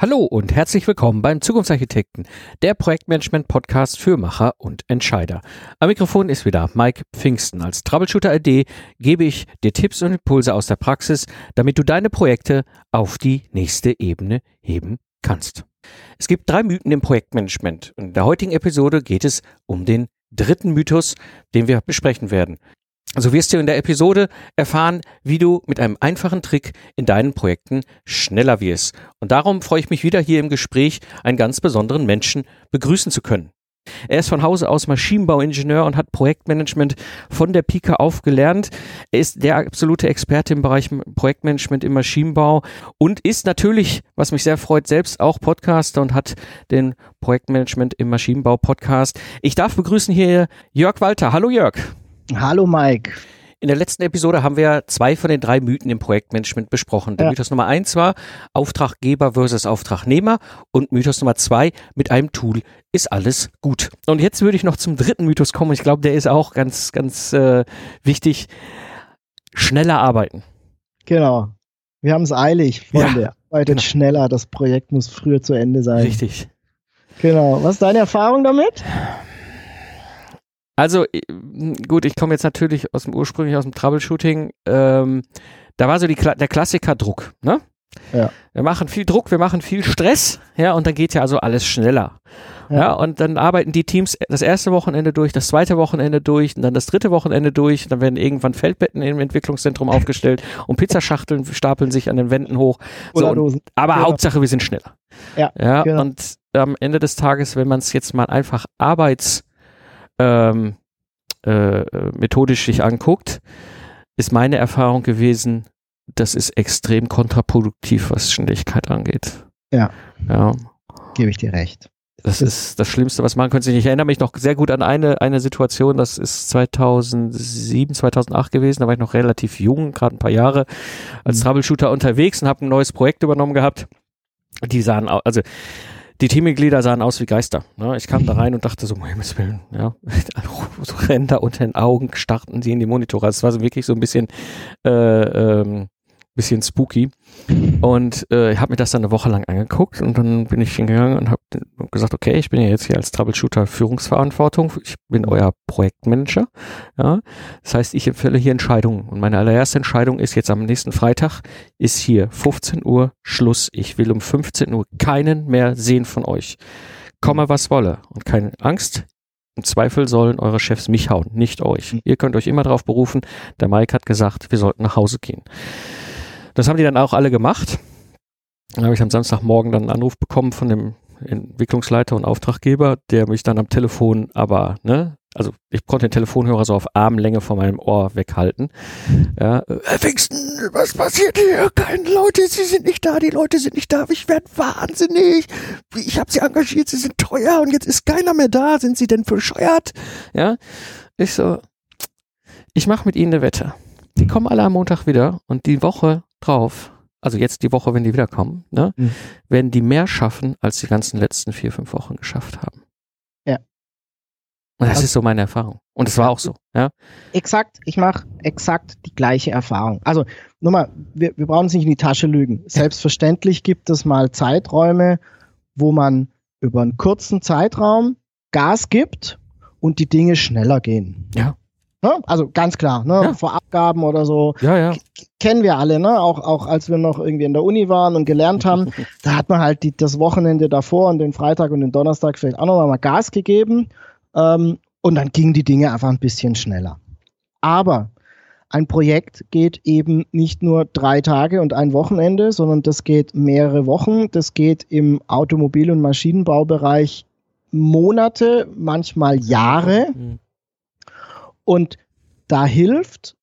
Hallo und herzlich willkommen beim Zukunftsarchitekten, der Projektmanagement-Podcast für Macher und Entscheider. Am Mikrofon ist wieder Mike Pfingsten. Als Troubleshooter-ID gebe ich dir Tipps und Impulse aus der Praxis, damit du deine Projekte auf die nächste Ebene heben kannst. Es gibt drei Mythen im Projektmanagement. In der heutigen Episode geht es um den dritten Mythos, den wir besprechen werden. So wirst du in der Episode erfahren, wie du mit einem einfachen Trick in deinen Projekten schneller wirst. Und darum freue ich mich wieder hier im Gespräch einen ganz besonderen Menschen begrüßen zu können. Er ist von Hause aus Maschinenbauingenieur und hat Projektmanagement von der Pika auf gelernt. Er ist der absolute Experte im Bereich Projektmanagement im Maschinenbau und ist natürlich, was mich sehr freut, selbst auch Podcaster und hat den Projektmanagement im Maschinenbau Podcast. Ich darf begrüßen hier Jörg Walter. Hallo Jörg. Hallo Mike. In der letzten Episode haben wir zwei von den drei Mythen im Projektmanagement besprochen. Der ja. Mythos Nummer eins war Auftraggeber versus Auftragnehmer und Mythos Nummer zwei mit einem Tool ist alles gut. Und jetzt würde ich noch zum dritten Mythos kommen. Ich glaube, der ist auch ganz, ganz äh, wichtig. Schneller arbeiten. Genau. Wir haben es eilig, Freunde. Ja, Arbeitet genau. schneller. Das Projekt muss früher zu Ende sein. Richtig. Genau. Was ist deine Erfahrung damit? Also gut, ich komme jetzt natürlich aus dem ursprünglich aus dem Troubleshooting. Ähm, da war so die, der Klassiker Druck. Ne? Ja. Wir machen viel Druck, wir machen viel Stress, ja, und dann geht ja also alles schneller. Ja. ja. und dann arbeiten die Teams das erste Wochenende durch, das zweite Wochenende durch und dann das dritte Wochenende durch. Dann werden irgendwann Feldbetten im Entwicklungszentrum aufgestellt und Pizzaschachteln stapeln sich an den Wänden hoch. So, und, aber ja. Hauptsache, wir sind schneller. Ja, ja genau. und am Ende des Tages, wenn man es jetzt mal einfach Arbeits ähm, äh, methodisch sich anguckt, ist meine Erfahrung gewesen, das ist extrem kontraproduktiv, was Schnelligkeit angeht. Ja. Ja. Gebe ich dir recht. Das ist das Schlimmste, was man könnte. Ich erinnere mich noch sehr gut an eine, eine Situation, das ist 2007, 2008 gewesen, da war ich noch relativ jung, gerade ein paar Jahre als mhm. Troubleshooter unterwegs und habe ein neues Projekt übernommen gehabt. Die sahen, also die Teammitglieder sahen aus wie Geister. Ne? Ich kam da rein und dachte so, um Himmels Willen, ja, so Ränder unter den Augen starrten sie in die Monitore. Also es war so wirklich so ein bisschen äh, ähm, bisschen spooky. Und äh, ich habe mir das dann eine Woche lang angeguckt und dann bin ich hingegangen und habe gesagt, okay, ich bin ja jetzt hier als Troubleshooter Führungsverantwortung, ich bin euer Projektmanager. Ja, das heißt, ich empfehle hier Entscheidungen und meine allererste Entscheidung ist jetzt am nächsten Freitag ist hier 15 Uhr Schluss. Ich will um 15 Uhr keinen mehr sehen von euch. Komme was wolle und keine Angst. Im Zweifel sollen eure Chefs mich hauen, nicht euch. Ihr könnt euch immer darauf berufen. Der Mike hat gesagt, wir sollten nach Hause gehen. Das haben die dann auch alle gemacht. Dann habe ich am Samstagmorgen dann einen Anruf bekommen von dem Entwicklungsleiter und Auftraggeber, der mich dann am Telefon aber, ne, also ich konnte den Telefonhörer so auf Armlänge von meinem Ohr weghalten. Ja, Herr Pfingsten, was passiert hier? Keine Leute, Sie sind nicht da, die Leute sind nicht da, ich werde wahnsinnig. Ich habe Sie engagiert, Sie sind teuer und jetzt ist keiner mehr da. Sind Sie denn bescheuert? Ja, ich so, ich mache mit Ihnen eine Wette. Die kommen alle am Montag wieder und die Woche drauf, also jetzt die Woche, wenn die wiederkommen, ne, mhm. werden die mehr schaffen, als die ganzen letzten vier, fünf Wochen geschafft haben. Ja. Und das also, ist so meine Erfahrung. Und es war auch so, ja. Exakt, ich mache exakt die gleiche Erfahrung. Also, nur mal, wir, wir brauchen uns nicht in die Tasche lügen. Selbstverständlich gibt es mal Zeiträume, wo man über einen kurzen Zeitraum Gas gibt und die Dinge schneller gehen. Ja. Ne? Also ganz klar, ne? Ja. vor Abgaben oder so. Ja, ja. Kennen wir alle, ne? Auch, auch als wir noch irgendwie in der Uni waren und gelernt haben, da hat man halt die, das Wochenende davor und den Freitag und den Donnerstag vielleicht auch noch mal Gas gegeben. Ähm, und dann gingen die Dinge einfach ein bisschen schneller. Aber ein Projekt geht eben nicht nur drei Tage und ein Wochenende, sondern das geht mehrere Wochen. Das geht im Automobil- und Maschinenbaubereich Monate, manchmal Jahre. Mhm. Und da hilft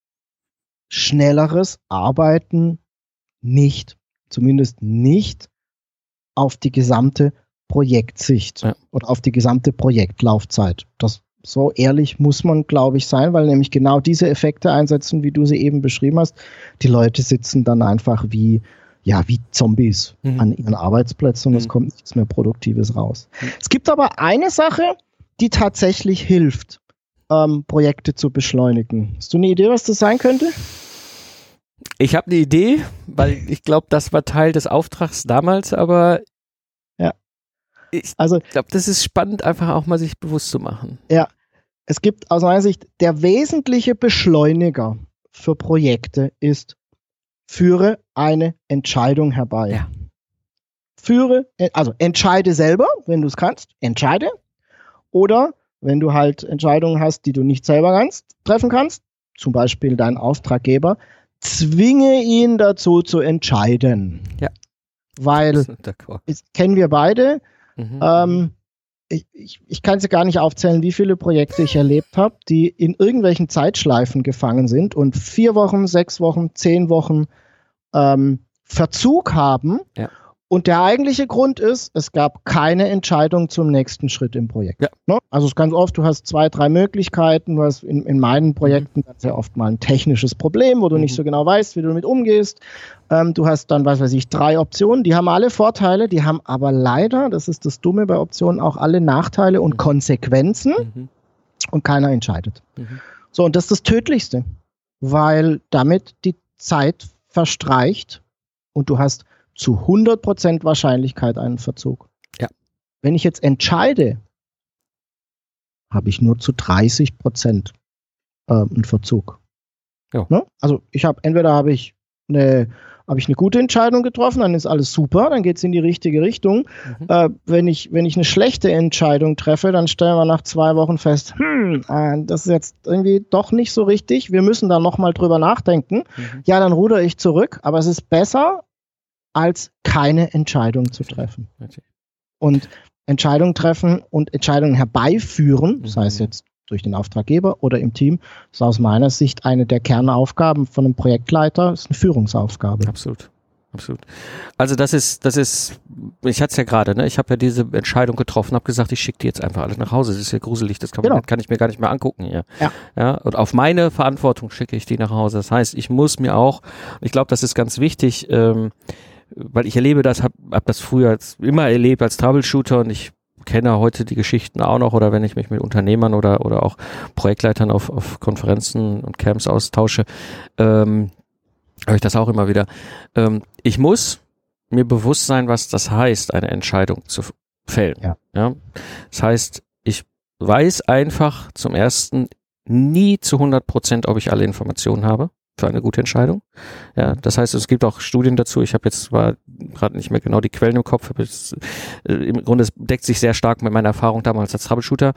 schnelleres Arbeiten nicht, zumindest nicht auf die gesamte Projektsicht ja. oder auf die gesamte Projektlaufzeit. Das so ehrlich muss man, glaube ich, sein, weil nämlich genau diese Effekte einsetzen, wie du sie eben beschrieben hast. Die Leute sitzen dann einfach wie, ja, wie Zombies mhm. an ihren Arbeitsplätzen und mhm. es kommt nichts mehr Produktives raus. Mhm. Es gibt aber eine Sache, die tatsächlich hilft ähm, Projekte zu beschleunigen. Hast du eine Idee, was das sein könnte? Ich habe eine Idee, weil ich glaube, das war Teil des Auftrags damals, aber Ich also, glaube, das ist spannend, einfach auch mal sich bewusst zu machen. Ja. Es gibt aus meiner Sicht, der wesentliche Beschleuniger für Projekte ist, führe eine Entscheidung herbei. Ja. Führe, also entscheide selber, wenn du es kannst, entscheide. Oder wenn du halt Entscheidungen hast, die du nicht selber kannst, treffen kannst, zum Beispiel dein Auftraggeber, zwinge ihn dazu zu entscheiden. Ja. Weil, das kennen wir beide. Mhm. Ähm, ich, ich, ich kann sie gar nicht aufzählen, wie viele Projekte ich erlebt habe, die in irgendwelchen Zeitschleifen gefangen sind und vier Wochen, sechs Wochen, zehn Wochen ähm, Verzug haben. Ja. Und der eigentliche Grund ist, es gab keine Entscheidung zum nächsten Schritt im Projekt. Ja. Ne? Also es ist ganz oft, du hast zwei, drei Möglichkeiten. Du hast in, in meinen Projekten sehr oft mal ein technisches Problem, wo du mhm. nicht so genau weißt, wie du damit umgehst. Ähm, du hast dann, was weiß ich, drei Optionen. Die haben alle Vorteile, die haben aber leider, das ist das Dumme bei Optionen, auch alle Nachteile und mhm. Konsequenzen. Mhm. Und keiner entscheidet. Mhm. So, und das ist das Tödlichste, weil damit die Zeit verstreicht und du hast zu 100% Wahrscheinlichkeit einen Verzug. Ja. Wenn ich jetzt entscheide, habe ich nur zu 30% äh, einen Verzug. Ja. Ne? Also ich habe entweder habe ich eine habe ich eine gute Entscheidung getroffen, dann ist alles super, dann geht es in die richtige Richtung. Mhm. Äh, wenn, ich, wenn ich eine schlechte Entscheidung treffe, dann stellen wir nach zwei Wochen fest, hm, äh, das ist jetzt irgendwie doch nicht so richtig, wir müssen da nochmal drüber nachdenken. Mhm. Ja, dann ruder ich zurück, aber es ist besser, als keine Entscheidung zu treffen. Okay. Und Entscheidungen treffen und Entscheidungen herbeiführen, mhm. sei es jetzt durch den Auftraggeber oder im Team, ist aus meiner Sicht eine der Kernaufgaben von einem Projektleiter, ist eine Führungsaufgabe. Absolut. Absolut. Also das ist, das ist, ich hatte es ja gerade, ne? Ich habe ja diese Entscheidung getroffen, habe gesagt, ich schicke die jetzt einfach alle nach Hause. Das ist ja gruselig, das kann, genau. man, kann ich mir gar nicht mehr angucken hier. Ja. ja. Und auf meine Verantwortung schicke ich die nach Hause. Das heißt, ich muss mir auch, ich glaube, das ist ganz wichtig, ähm, weil ich erlebe das, habe hab das früher als, immer erlebt als Troubleshooter und ich kenne heute die Geschichten auch noch oder wenn ich mich mit Unternehmern oder, oder auch Projektleitern auf, auf Konferenzen und Camps austausche, ähm, höre ich das auch immer wieder. Ähm, ich muss mir bewusst sein, was das heißt, eine Entscheidung zu fällen. Ja. ja. Das heißt, ich weiß einfach zum ersten nie zu 100 Prozent, ob ich alle Informationen habe für eine gute Entscheidung. Ja, das heißt, es gibt auch Studien dazu. Ich habe jetzt zwar gerade nicht mehr genau die Quellen im Kopf, aber es, äh, im Grunde es deckt sich sehr stark mit meiner Erfahrung damals als Troubleshooter.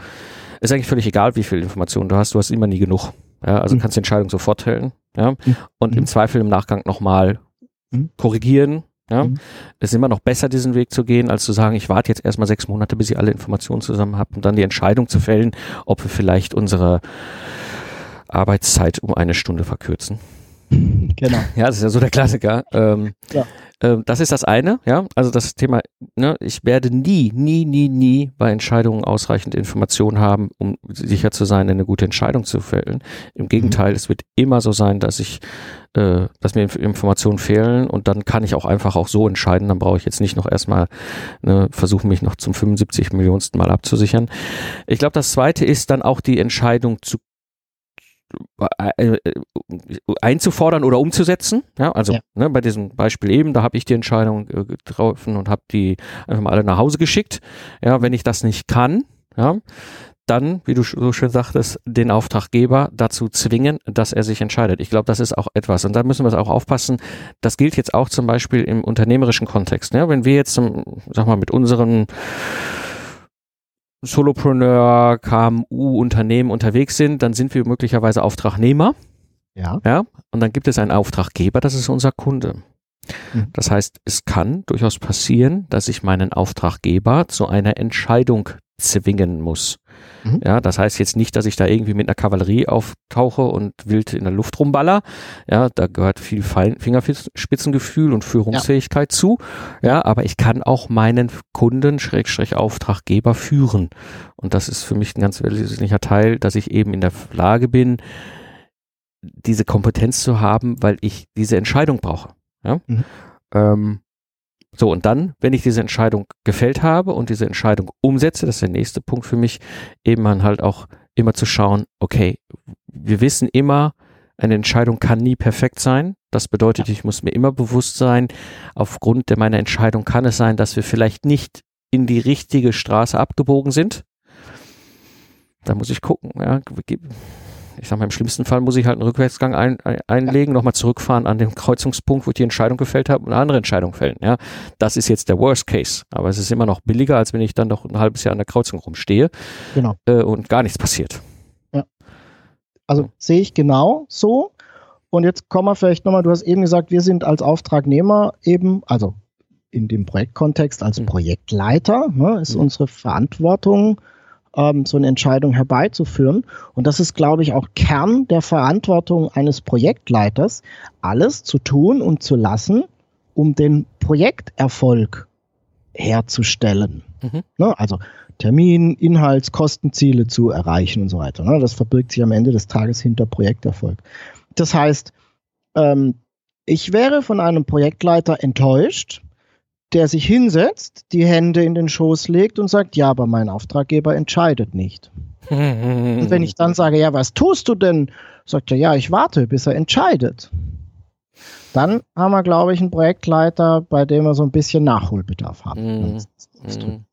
Ist eigentlich völlig egal, wie viel Informationen du hast. Du hast immer nie genug. Ja, also mhm. kannst die Entscheidung sofort fällen. Ja, mhm. und im mhm. Zweifel im Nachgang nochmal mhm. korrigieren. Ja, mhm. es ist immer noch besser, diesen Weg zu gehen, als zu sagen, ich warte jetzt erstmal sechs Monate, bis ich alle Informationen zusammen habe und dann die Entscheidung zu fällen, ob wir vielleicht unsere Arbeitszeit um eine Stunde verkürzen. Genau. Ja, das ist ja so der Klassiker. Ähm, ja. ähm, das ist das eine, ja. Also das Thema, ne, ich werde nie, nie, nie, nie bei Entscheidungen ausreichend Informationen haben, um sicher zu sein, eine gute Entscheidung zu fällen. Im Gegenteil, mhm. es wird immer so sein, dass ich, äh, dass mir Informationen fehlen und dann kann ich auch einfach auch so entscheiden. Dann brauche ich jetzt nicht noch erstmal ne, versuchen, mich noch zum 75 Millionsten Mal abzusichern. Ich glaube, das zweite ist dann auch die Entscheidung zu äh, äh, einzufordern oder umzusetzen. Ja, also ja. Ne, bei diesem Beispiel eben, da habe ich die Entscheidung äh, getroffen und habe die einfach mal alle nach Hause geschickt. Ja, wenn ich das nicht kann, ja, dann, wie du so schön sagtest, den Auftraggeber dazu zwingen, dass er sich entscheidet. Ich glaube, das ist auch etwas. Und da müssen wir auch aufpassen. Das gilt jetzt auch zum Beispiel im unternehmerischen Kontext. Ja, wenn wir jetzt, zum, sag mal, mit unseren Solopreneur, KMU, Unternehmen unterwegs sind, dann sind wir möglicherweise Auftragnehmer. Ja. Ja. Und dann gibt es einen Auftraggeber, das ist unser Kunde. Mhm. Das heißt, es kann durchaus passieren, dass ich meinen Auftraggeber zu einer Entscheidung zwingen muss. Mhm. Ja, das heißt jetzt nicht, dass ich da irgendwie mit einer Kavallerie auftauche und wild in der Luft rumballer. Ja, da gehört viel Fingerspitzengefühl und Führungsfähigkeit ja. zu. Ja, aber ich kann auch meinen Kunden, Schrägstrich Auftraggeber führen. Und das ist für mich ein ganz wesentlicher Teil, dass ich eben in der Lage bin, diese Kompetenz zu haben, weil ich diese Entscheidung brauche. Ja? Mhm. Ähm, so, und dann, wenn ich diese Entscheidung gefällt habe und diese Entscheidung umsetze, das ist der nächste Punkt für mich, eben man halt auch immer zu schauen, okay, wir wissen immer, eine Entscheidung kann nie perfekt sein. Das bedeutet, ich muss mir immer bewusst sein, aufgrund der meiner Entscheidung kann es sein, dass wir vielleicht nicht in die richtige Straße abgebogen sind. Da muss ich gucken. Ja. Ich sag mal, im schlimmsten Fall muss ich halt einen Rückwärtsgang ein, ein, einlegen, nochmal zurückfahren an den Kreuzungspunkt, wo ich die Entscheidung gefällt habe und eine andere Entscheidung fällen. Ja. Das ist jetzt der Worst Case. Aber es ist immer noch billiger, als wenn ich dann doch ein halbes Jahr an der Kreuzung rumstehe Genau. äh, und gar nichts passiert. Also sehe ich genau so. Und jetzt kommen wir vielleicht nochmal, du hast eben gesagt, wir sind als Auftragnehmer eben, also in dem Projektkontext als Mhm. Projektleiter, ne, ist Mhm. unsere Verantwortung, ähm, so eine Entscheidung herbeizuführen. Und das ist, glaube ich, auch Kern der Verantwortung eines Projektleiters, alles zu tun und zu lassen, um den Projekterfolg herzustellen. Mhm. Ne, also Termin, Inhalts, Kostenziele zu erreichen und so weiter. Ne? Das verbirgt sich am Ende des Tages hinter Projekterfolg. Das heißt, ähm, ich wäre von einem Projektleiter enttäuscht, der sich hinsetzt, die Hände in den Schoß legt und sagt, ja, aber mein Auftraggeber entscheidet nicht. Und wenn ich dann sage, ja, was tust du denn? Sagt er, ja, ich warte, bis er entscheidet. Dann haben wir, glaube ich, einen Projektleiter, bei dem wir so ein bisschen Nachholbedarf haben. Mhm. wenn wir das. Mhm.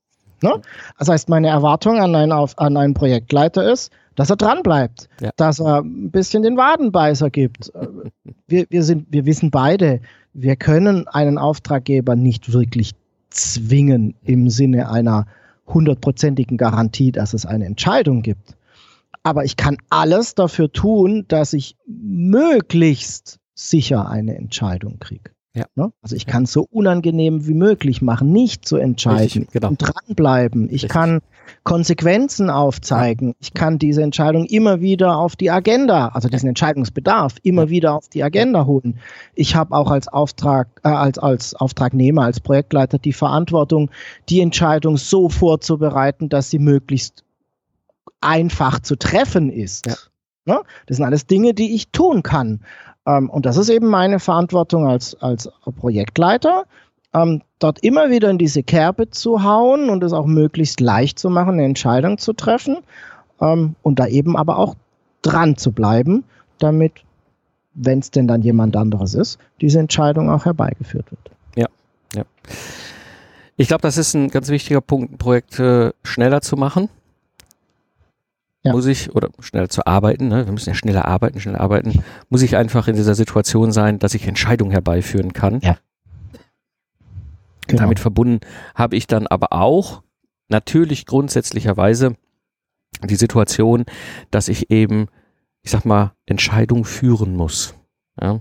Heißt, meine Erwartung an einen, auf, an einen Projektleiter ist, dass er dranbleibt, Ja. dass er ein bisschen den Wadenbeißer gibt. Wir, wir, sind, wir wissen beide, wir können einen Auftraggeber nicht wirklich zwingen im Sinne einer hundertprozentigen Garantie, dass es eine Entscheidung gibt. Aber ich kann alles dafür tun, dass ich möglichst sicher eine Entscheidung kriege. Ja. Ne? Also ich kann es so unangenehm wie möglich machen, nicht zu entscheiden Richtig, genau. und dranbleiben. Ich Richtig. kann Konsequenzen aufzeigen. Ich kann diese Entscheidung immer wieder auf die Agenda, also diesen Entscheidungsbedarf, immer wieder auf die Agenda holen. Ich habe auch als Auftrag, äh, als, als Auftragnehmer, als Projektleiter die Verantwortung, die Entscheidung so vorzubereiten, dass sie möglichst einfach zu treffen ist. Ja. Ne? Das sind alles Dinge, die ich tun kann. Ähm, und das ist eben meine Verantwortung als, als Projektleiter, ähm, dort immer wieder in diese Kerbe zu hauen und es auch möglichst leicht zu machen, eine Entscheidung zu treffen ähm, und da eben aber auch dran zu bleiben, damit, wenn es denn dann jemand anderes ist, diese Entscheidung auch herbeigeführt wird. Ich glaube, das ist ein ganz wichtiger Punkt, Projekte schneller zu machen. Ja. Muss ich, oder schneller zu arbeiten, ne? wir müssen ja schneller arbeiten, schneller arbeiten, muss ich einfach in dieser Situation sein, dass ich Entscheidungen herbeiführen kann. Ja. Genau. Damit verbunden habe ich dann aber auch natürlich grundsätzlicherweise die Situation, dass ich eben, ich sag mal, Entscheidungen führen muss. Ja.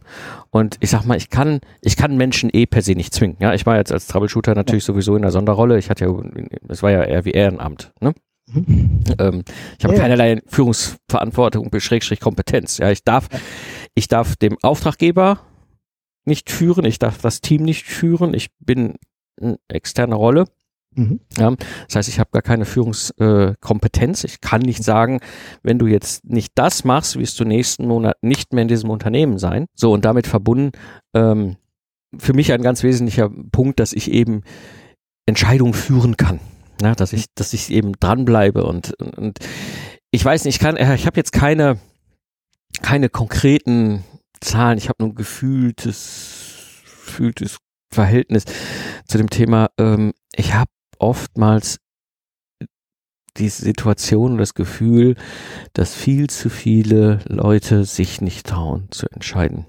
Und ich sag mal, ich kann, ich kann Menschen eh per se nicht zwingen. Ja, ich war jetzt als Troubleshooter natürlich sowieso in der Sonderrolle. Ich hatte ja, es war ja eher wie Ehrenamt. Ne? Mhm. Ähm, ich habe Ja. keinerlei Führungsverantwortung, Schrägstrich Kompetenz. Ja, ich darf, ich darf dem Auftraggeber nicht führen, ich darf das Team nicht führen. Ich bin externe Rolle. Mhm. Ja, das heißt, ich habe gar keine Führungskompetenz. ich kann nicht sagen, wenn du jetzt nicht das machst, wirst du nächsten Monat nicht mehr in diesem Unternehmen sein. So und damit verbunden ähm, für mich ein ganz wesentlicher Punkt, dass ich eben Entscheidungen führen kann. Ja, dass ich, dass ich eben dranbleibe und, und, und ich weiß nicht, ich kann, äh, ich habe jetzt keine, keine konkreten Zahlen. Ich habe nur ein gefühltes, gefühltes Verhältnis zu dem Thema. Ähm, ich habe oftmals die Situation und das Gefühl, dass viel zu viele Leute sich nicht trauen zu entscheiden.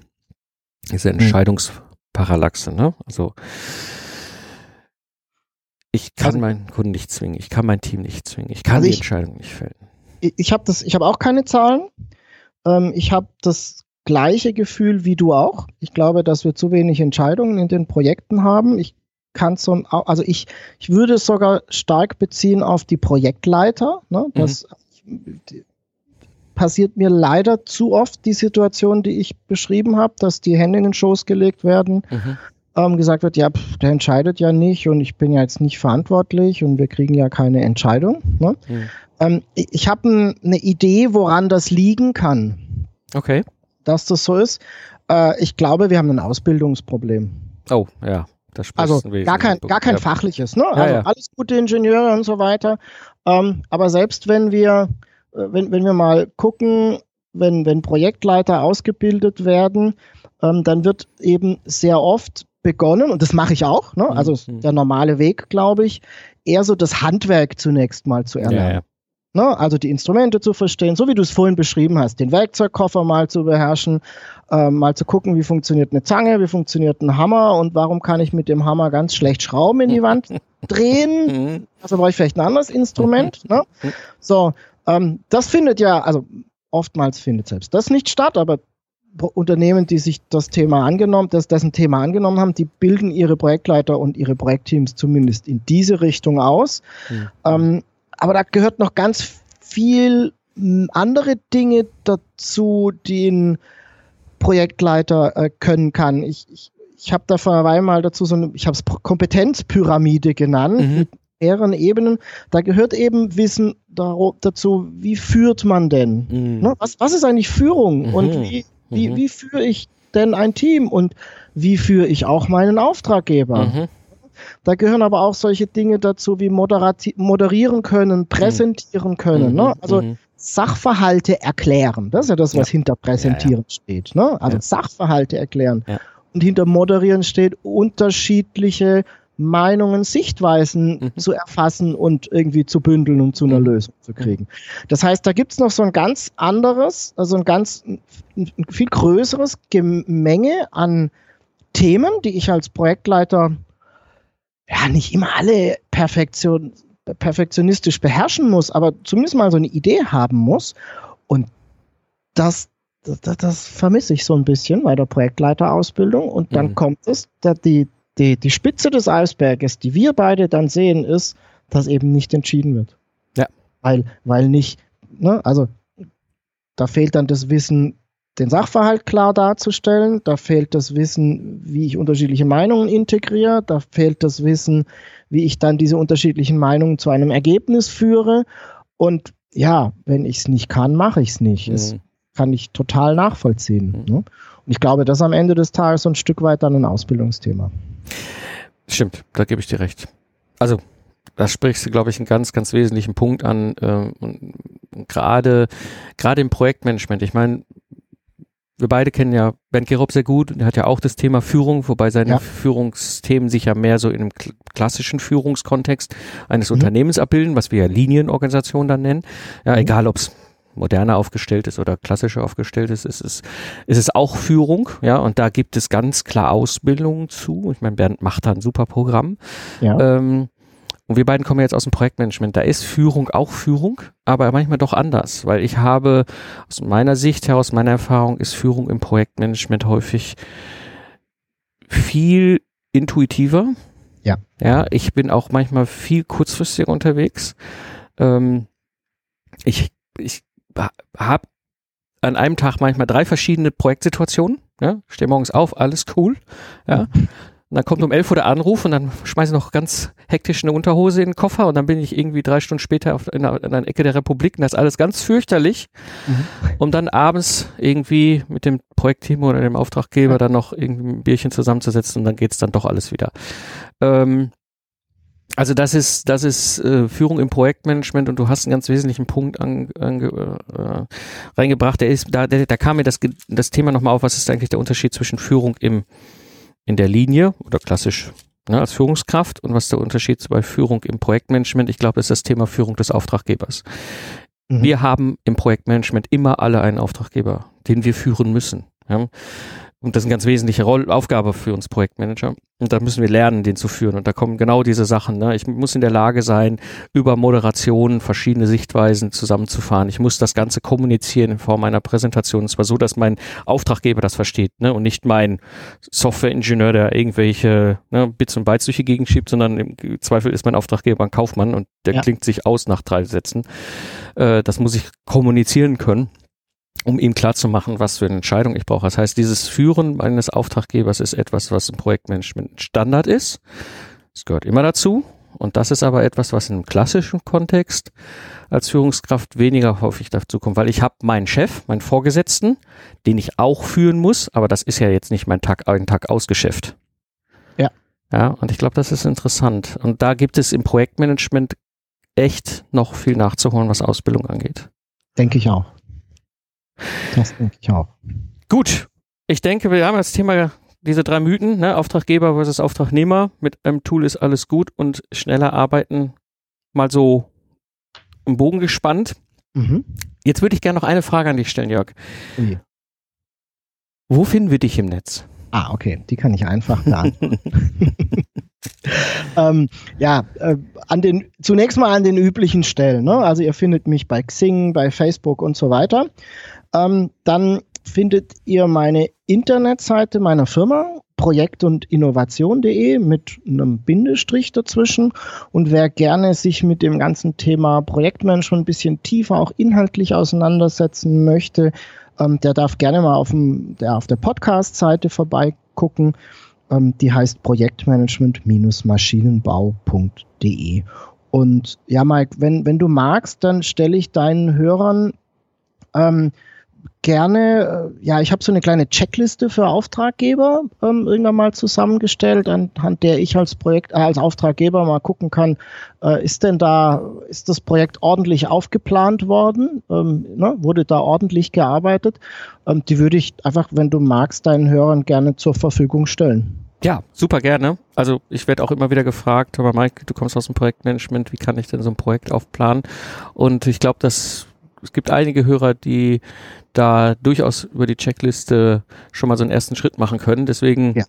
Diese Entscheidungsparallaxe, ne? Also ich kann Also- meinen Kunden nicht zwingen, ich kann mein Team nicht zwingen, ich kann Also die ich- Entscheidung nicht fällen. ich ich habe das, ich habe auch keine Zahlen. Ähm, ich habe das gleiche Gefühl wie du auch. Ich glaube, dass wir zu wenig Entscheidungen in den Projekten haben. Ich kann so, also ich, ich würde es sogar stark beziehen auf die Projektleiter. Ne? Das die, passiert mir leider zu oft die Situation, die ich beschrieben habe, dass die Hände in den Schoß gelegt werden, Mhm. ähm, gesagt wird, ja, pff, der entscheidet ja nicht und ich bin ja jetzt nicht verantwortlich und wir kriegen ja keine Entscheidung. Ne? Mhm. Ähm, ich ich habe eine Idee, woran das liegen kann, Okay. Dass das so ist. Äh, ich glaube, wir haben ein Ausbildungsproblem. Oh, ja. Das Also gar kein, gar kein ja. fachliches, ne? Also ja. alles gute Ingenieure und so weiter. Ähm, aber selbst wenn wir, äh, wenn, wenn wir mal gucken, wenn, wenn Projektleiter ausgebildet werden, ähm, dann wird eben sehr oft begonnen, und das mache ich auch, ne? also Mhm. der normale Weg, glaube ich, eher so das Handwerk zunächst mal zu erlernen. Ne? Also die Instrumente zu verstehen, so wie du es vorhin beschrieben hast, den Werkzeugkoffer mal zu beherrschen, äh, mal zu gucken, wie funktioniert eine Zange, wie funktioniert ein Hammer und warum kann ich mit dem Hammer ganz schlecht Schrauben in die Wand drehen. Mhm. Also brauche ich vielleicht ein anderes Instrument. Ne? So, ähm, das findet ja, also oftmals findet selbst das nicht statt, aber Unternehmen, die sich das Thema angenommen, das, dessen Thema angenommen haben, die bilden ihre Projektleiter und ihre Projektteams zumindest in diese Richtung aus. Mhm. Ähm, aber da gehört noch ganz viel m, andere Dinge dazu, die ein Projektleiter äh, können kann. Ich, ich, ich habe da vor einer Weile mal dazu so eine, ich habe es Kompetenzpyramide genannt, Mhm. mit mehreren Ebenen. Da gehört eben Wissen dazu, wie führt man denn? Mhm. Ne? Was, was ist eigentlich Führung? Mhm. Und wie, wie, Mhm. wie führe ich denn ein Team? Und wie führe ich auch meinen Auftraggeber? Mhm. Da gehören aber auch solche Dinge dazu wie moderieren können, präsentieren können. Mhm. Ne? Also Mhm. Sachverhalte erklären. Das ist ja das, was Ja. hinter präsentieren steht. Ne? Also Ja. Sachverhalte erklären. Ja. Und hinter moderieren steht unterschiedliche Meinungen, Sichtweisen Mhm. zu erfassen und irgendwie zu bündeln und zu einer Mhm. Lösung zu kriegen. Das heißt, da gibt's noch so ein ganz anderes, also ein ganz ein viel größeres Gemenge an Themen, die ich als Projektleiter ja nicht immer alle Perfektion, perfektionistisch beherrschen muss, aber zumindest mal so eine Idee haben muss. Und das, das, das vermisse ich so ein bisschen bei der Projektleiterausbildung. Und dann Mhm. kommt es, da die, die, die Spitze des Eisberges, die wir beide dann sehen, ist, dass eben nicht entschieden wird. Ja. Weil, weil nicht, ne, also da fehlt dann das Wissen, den Sachverhalt klar darzustellen, da fehlt das Wissen, wie ich unterschiedliche Meinungen integriere, da fehlt das Wissen, wie ich dann diese unterschiedlichen Meinungen zu einem Ergebnis führe. Und ja, wenn ich es nicht kann, mache ich es nicht. Das Mhm. kann ich total nachvollziehen. Mhm. Ne? Und ich glaube, das ist am Ende des Tages so ein Stück weit dann ein Ausbildungsthema. Stimmt, da gebe ich dir recht. Also, da sprichst du, glaube ich, einen ganz, ganz wesentlichen Punkt an. ähm, gerade, gerade im Projektmanagement. Ich meine, wir beide kennen ja Ben Gerob sehr gut und er hat ja auch das Thema Führung, wobei seine Ja. Führungsthemen sich ja mehr so in einem kl- klassischen Führungskontext eines Mhm. Unternehmens abbilden, was wir ja Linienorganisation dann nennen. Ja, Mhm. egal ob es moderner aufgestellt ist oder klassischer aufgestellt ist, ist es, ist es auch Führung, ja, und da gibt es ganz klar Ausbildungen zu. Ich meine, Bernd macht da ein super Programm. Ja. Ähm, und wir beiden kommen jetzt aus dem Projektmanagement. Da ist Führung auch Führung, aber manchmal doch anders, weil ich habe aus meiner Sicht heraus, meiner Erfahrung, ist Führung im Projektmanagement häufig viel intuitiver. Ja. Ja, ich bin auch manchmal viel kurzfristiger unterwegs. Ähm, ich ich habe an einem Tag manchmal drei verschiedene Projektsituationen. Ja, stehe morgens auf, alles cool. Ja. Und dann kommt um 11 Uhr der Anruf und dann schmeiße ich noch ganz hektisch eine Unterhose in den Koffer und dann bin ich irgendwie drei Stunden später auf, in, einer, in einer Ecke der Republik und das ist alles ganz fürchterlich, Mhm. um dann abends irgendwie mit dem Projektteam oder dem Auftraggeber dann noch irgendwie ein Bierchen zusammenzusetzen und dann geht's dann doch alles wieder. Ähm, also das ist, das ist äh, Führung im Projektmanagement und du hast einen ganz wesentlichen Punkt an, ange, äh, reingebracht. Der ist, da, der, da kam mir das, das Thema nochmal auf, was ist eigentlich der Unterschied zwischen Führung im, in der Linie oder klassisch ne, als Führungskraft und was der Unterschied bei Führung im Projektmanagement? Ich glaube, ist das Thema Führung des Auftraggebers. Mhm. Wir haben im Projektmanagement immer alle einen Auftraggeber, den wir führen müssen. Ja? Und das ist eine ganz wesentliche Roll Aufgabe für uns Projektmanager. Und da müssen wir lernen, den zu führen. Und da kommen genau diese Sachen. Ne? Ich muss in der Lage sein, über Moderation verschiedene Sichtweisen zusammenzufahren. Ich muss das Ganze kommunizieren in Form einer Präsentation. Und zwar so, dass mein Auftraggeber das versteht ne? und nicht mein Softwareingenieur, der irgendwelche ne, Bits und Bytes durch die Gegend schiebt, sondern im Zweifel ist mein Auftraggeber ein Kaufmann und der Ja. klingt sich aus nach drei Sätzen. Äh, das muss ich kommunizieren können um ihm klarzumachen, was für eine Entscheidung ich brauche. Das heißt, dieses Führen eines Auftraggebers ist etwas, was im Projektmanagement Standard ist. Es gehört immer dazu. Und das ist aber etwas, was im klassischen Kontext als Führungskraft weniger häufig dazu kommt, weil ich habe meinen Chef, meinen Vorgesetzten, den ich auch führen muss, aber das ist ja jetzt nicht mein Tag ein Tag Ausgeschäft. Ja. Ja, und ich glaube, das ist interessant. Und da gibt es im Projektmanagement echt noch viel nachzuholen, was Ausbildung angeht. Denke ich auch. Das denke ich auch. Gut, ich denke, wir haben das Thema diese drei Mythen, ne? Auftraggeber versus Auftragnehmer. Mit einem Tool ist alles gut und schneller arbeiten mal so im Bogen gespannt. Mhm. Jetzt würde ich gerne noch eine Frage an dich stellen, Jörg. Okay. Wo finden wir dich im Netz? Ah, okay, die kann ich einfach beantworten. ähm, ja, äh, an den, zunächst mal an den üblichen Stellen. Ne? Also ihr findet mich bei Xing, bei Facebook und so weiter. Ähm, dann findet ihr meine Internetseite meiner Firma, projekt- und innovation.de mit einem Bindestrich dazwischen. Und wer gerne sich mit dem ganzen Thema Projektmanagement ein bisschen tiefer auch inhaltlich auseinandersetzen möchte, ähm, der darf gerne mal auf, dem, der, auf der Podcast-Seite vorbeigucken. Ähm, die heißt Projektmanagement-maschinenbau.de. Und ja, Mike, wenn, wenn du magst, dann stelle ich deinen Hörern ähm, gerne, äh, ja, ich habe so eine kleine Checkliste für Auftraggeber ähm, irgendwann mal zusammengestellt, anhand der ich als Projekt, äh, als Auftraggeber mal gucken kann, äh, ist denn da, ist das Projekt ordentlich aufgeplant worden? Ähm, ne, wurde da ordentlich gearbeitet? Ähm, die würde ich einfach, wenn du magst, deinen Hörern gerne zur Verfügung stellen. Ja, super gerne. Also ich werde auch immer wieder gefragt, aber Mike, du kommst aus dem Projektmanagement, wie kann ich denn so ein Projekt aufplanen? Und ich glaube, dass es gibt einige Hörer, die da durchaus über die Checkliste schon mal so einen ersten Schritt machen können. Deswegen, ja.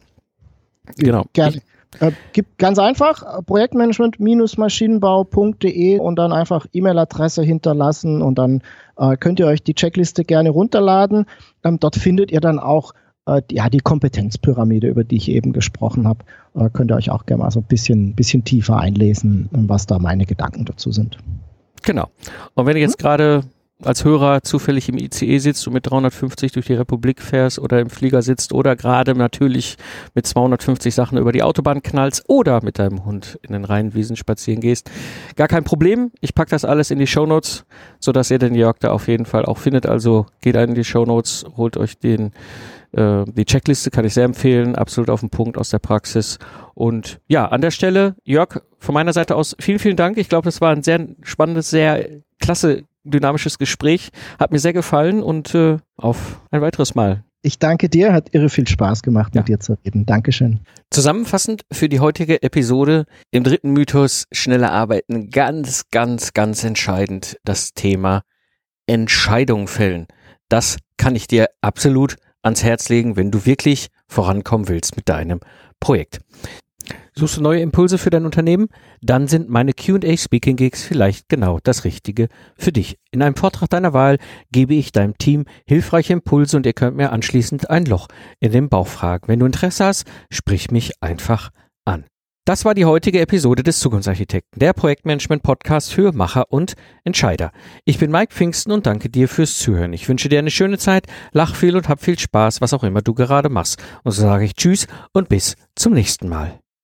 genau. Gerne. Äh, gibt ganz einfach äh, Projektmanagement-maschinenbau.de und dann einfach E-Mail-Adresse hinterlassen und dann äh, könnt ihr euch die Checkliste gerne runterladen. Ähm, dort findet ihr dann auch äh, ja, die Kompetenzpyramide, über die ich eben gesprochen habe. Äh, könnt ihr euch auch gerne mal so ein bisschen, bisschen tiefer einlesen, was da meine Gedanken dazu sind. Genau. Und wenn ihr jetzt hm? gerade als Hörer zufällig im ICE sitzt und mit 350 durch die Republik fährst oder im Flieger sitzt oder gerade natürlich mit 250 Sachen über die Autobahn knallst oder mit deinem Hund in den Rheinwiesen spazieren gehst. Gar kein Problem. Ich pack das alles in die Shownotes, sodass ihr den Jörg da auf jeden Fall auch findet. Also geht ein in die Shownotes, holt euch den äh, die Checkliste kann ich sehr empfehlen, absolut auf den Punkt aus der Praxis. Und ja, an der Stelle, Jörg, von meiner Seite aus vielen, vielen Dank. Ich glaube, das war ein sehr spannendes, sehr klasse dynamisches Gespräch. Hat mir sehr gefallen und äh, auf ein weiteres Mal. Ich danke dir, hat irre viel Spaß gemacht, ja. mit dir zu reden. Dankeschön. Zusammenfassend für die heutige Episode im dritten Mythos schneller arbeiten ganz, ganz, ganz entscheidend das Thema Entscheidung fällen. Das kann ich dir absolut ans Herz legen, wenn du wirklich vorankommen willst mit deinem Projekt. Suchst du neue Impulse für dein Unternehmen? Dann sind meine QA Speaking Gigs vielleicht genau das Richtige für dich. In einem Vortrag deiner Wahl gebe ich deinem Team hilfreiche Impulse und ihr könnt mir anschließend ein Loch in den Bauch fragen. Wenn du Interesse hast, sprich mich einfach an. Das war die heutige Episode des Zukunftsarchitekten, der Projektmanagement-Podcast für Macher und Entscheider. Ich bin Mike Pfingsten und danke dir fürs Zuhören. Ich wünsche dir eine schöne Zeit, lach viel und hab viel Spaß, was auch immer du gerade machst. Und so sage ich Tschüss und bis zum nächsten Mal.